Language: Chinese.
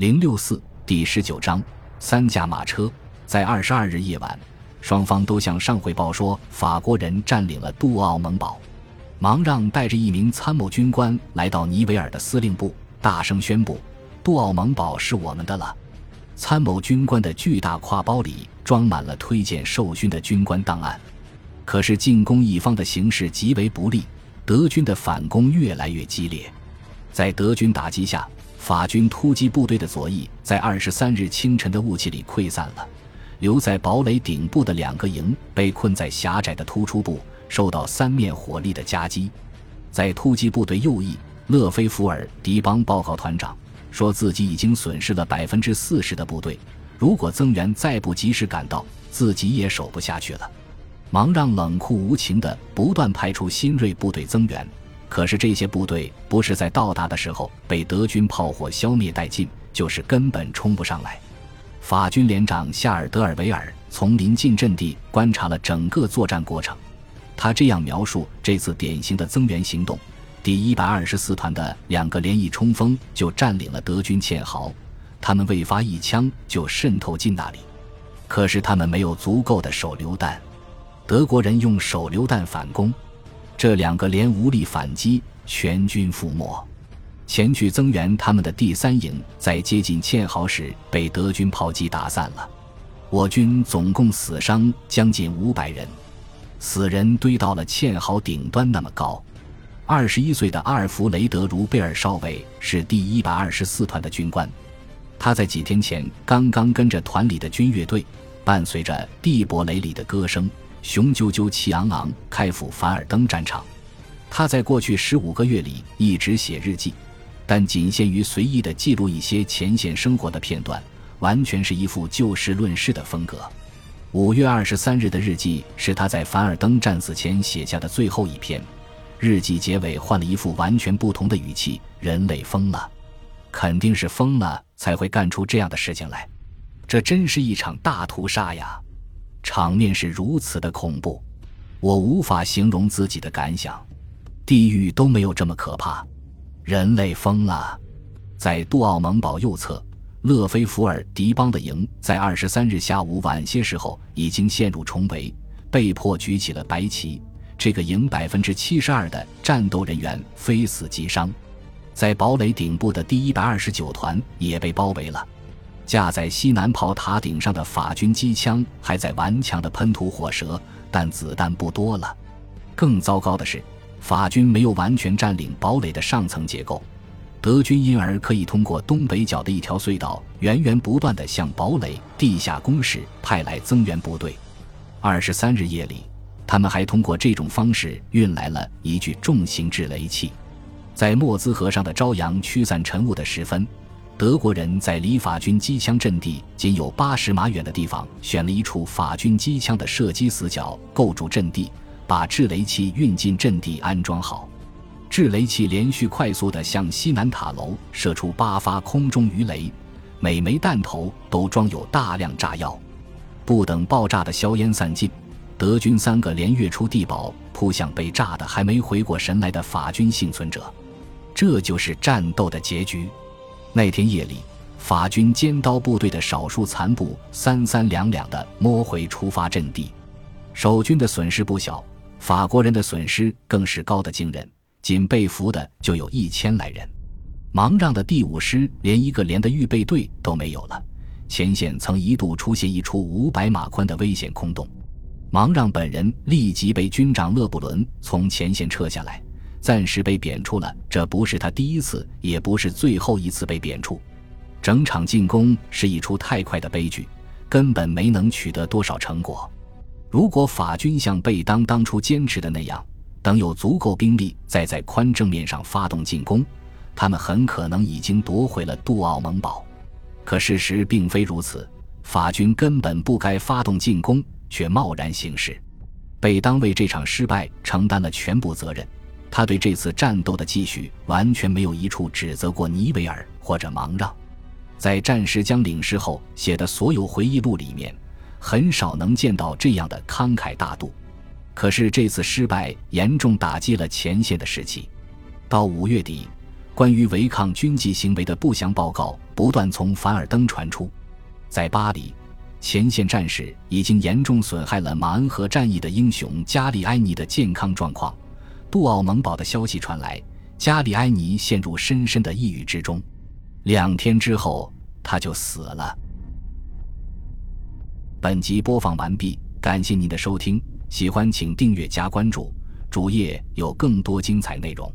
零六四第十九章三驾马车。在二十二日夜晚，双方都向上汇报说，法国人占领了杜奥蒙堡。芒让带着一名参谋军官来到尼维尔的司令部，大声宣布：“杜奥蒙堡是我们的了。”参谋军官的巨大挎包里装满了推荐受勋的军官档案。可是进攻一方的形势极为不利，德军的反攻越来越激烈。在德军打击下，法军突击部队的左翼在二十三日清晨的雾气里溃散了，留在堡垒顶部的两个营被困在狭窄的突出部，受到三面火力的夹击。在突击部队右翼，勒菲弗尔迪邦报告团长，说自己已经损失了百分之四十的部队，如果增援再不及时赶到，自己也守不下去了。忙让冷酷无情的不断派出新锐部队增援。可是这些部队不是在到达的时候被德军炮火消灭殆尽，就是根本冲不上来。法军连长夏尔德尔维尔从临近阵地观察了整个作战过程，他这样描述这次典型的增援行动：第一百二十四团的两个连翼冲锋就占领了德军堑壕，他们未发一枪就渗透进那里，可是他们没有足够的手榴弹，德国人用手榴弹反攻。这两个连无力反击，全军覆没。前去增援他们的第三营，在接近堑壕时被德军炮击打散了。我军总共死伤将近五百人，死人堆到了堑壕顶端那么高。二十一岁的阿尔弗雷德·茹贝尔少尉是第一百二十四团的军官，他在几天前刚刚跟着团里的军乐队，伴随着蒂伯雷里的歌声。雄赳赳气昂昂开赴凡尔登战场，他在过去十五个月里一直写日记，但仅限于随意的记录一些前线生活的片段，完全是一副就事论事的风格。五月二十三日的日记是他在凡尔登战死前写下的最后一篇，日记结尾换了一副完全不同的语气：“人类疯了，肯定是疯了才会干出这样的事情来，这真是一场大屠杀呀！”场面是如此的恐怖，我无法形容自己的感想。地狱都没有这么可怕，人类疯了。在杜奥蒙堡右侧，勒菲弗尔迪邦的营在二十三日下午晚些时候已经陷入重围，被迫举起了白旗。这个营百分之七十二的战斗人员非死即伤。在堡垒顶部的第一百二十九团也被包围了。架在西南炮塔顶上的法军机枪还在顽强地喷吐火舌，但子弹不多了。更糟糕的是，法军没有完全占领堡垒的上层结构，德军因而可以通过东北角的一条隧道，源源不断地向堡垒地下工事派来增援部队。二十三日夜里，他们还通过这种方式运来了一具重型制雷器。在莫兹河上的朝阳驱散晨雾的时分。德国人在离法军机枪阵地仅有八十码远的地方，选了一处法军机枪的射击死角，构筑阵地，把制雷器运进阵地安装好。制雷器连续快速地向西南塔楼射出八发空中鱼雷，每枚弹头都装有大量炸药。不等爆炸的硝烟散尽，德军三个连跃出地堡，扑向被炸得还没回过神来的法军幸存者。这就是战斗的结局。那天夜里，法军尖刀部队的少数残部三三两两地摸回出发阵地，守军的损失不小，法国人的损失更是高得惊人，仅被俘的就有一千来人。芒让的第五师连一个连的预备队都没有了，前线曾一度出现一处五百码宽的危险空洞，芒让本人立即被军长勒布伦从前线撤下来。暂时被贬出了，这不是他第一次，也不是最后一次被贬黜。整场进攻是一出太快的悲剧，根本没能取得多少成果。如果法军像贝当当初坚持的那样，等有足够兵力再在宽正面上发动进攻，他们很可能已经夺回了杜奥蒙堡。可事实并非如此，法军根本不该发动进攻，却贸然行事。贝当为这场失败承担了全部责任。他对这次战斗的继续完全没有一处指责过尼维尔或者芒让，在战时将领事后写的所有回忆录里面，很少能见到这样的慷慨大度。可是这次失败严重打击了前线的士气。到五月底，关于违抗军纪行为的不详报告不断从凡尔登传出。在巴黎，前线战士已经严重损害了马恩河战役的英雄加里埃尼的健康状况。杜奥蒙堡的消息传来，加里埃尼陷入深深的抑郁之中。两天之后，他就死了。本集播放完毕，感谢您的收听，喜欢请订阅加关注，主页有更多精彩内容。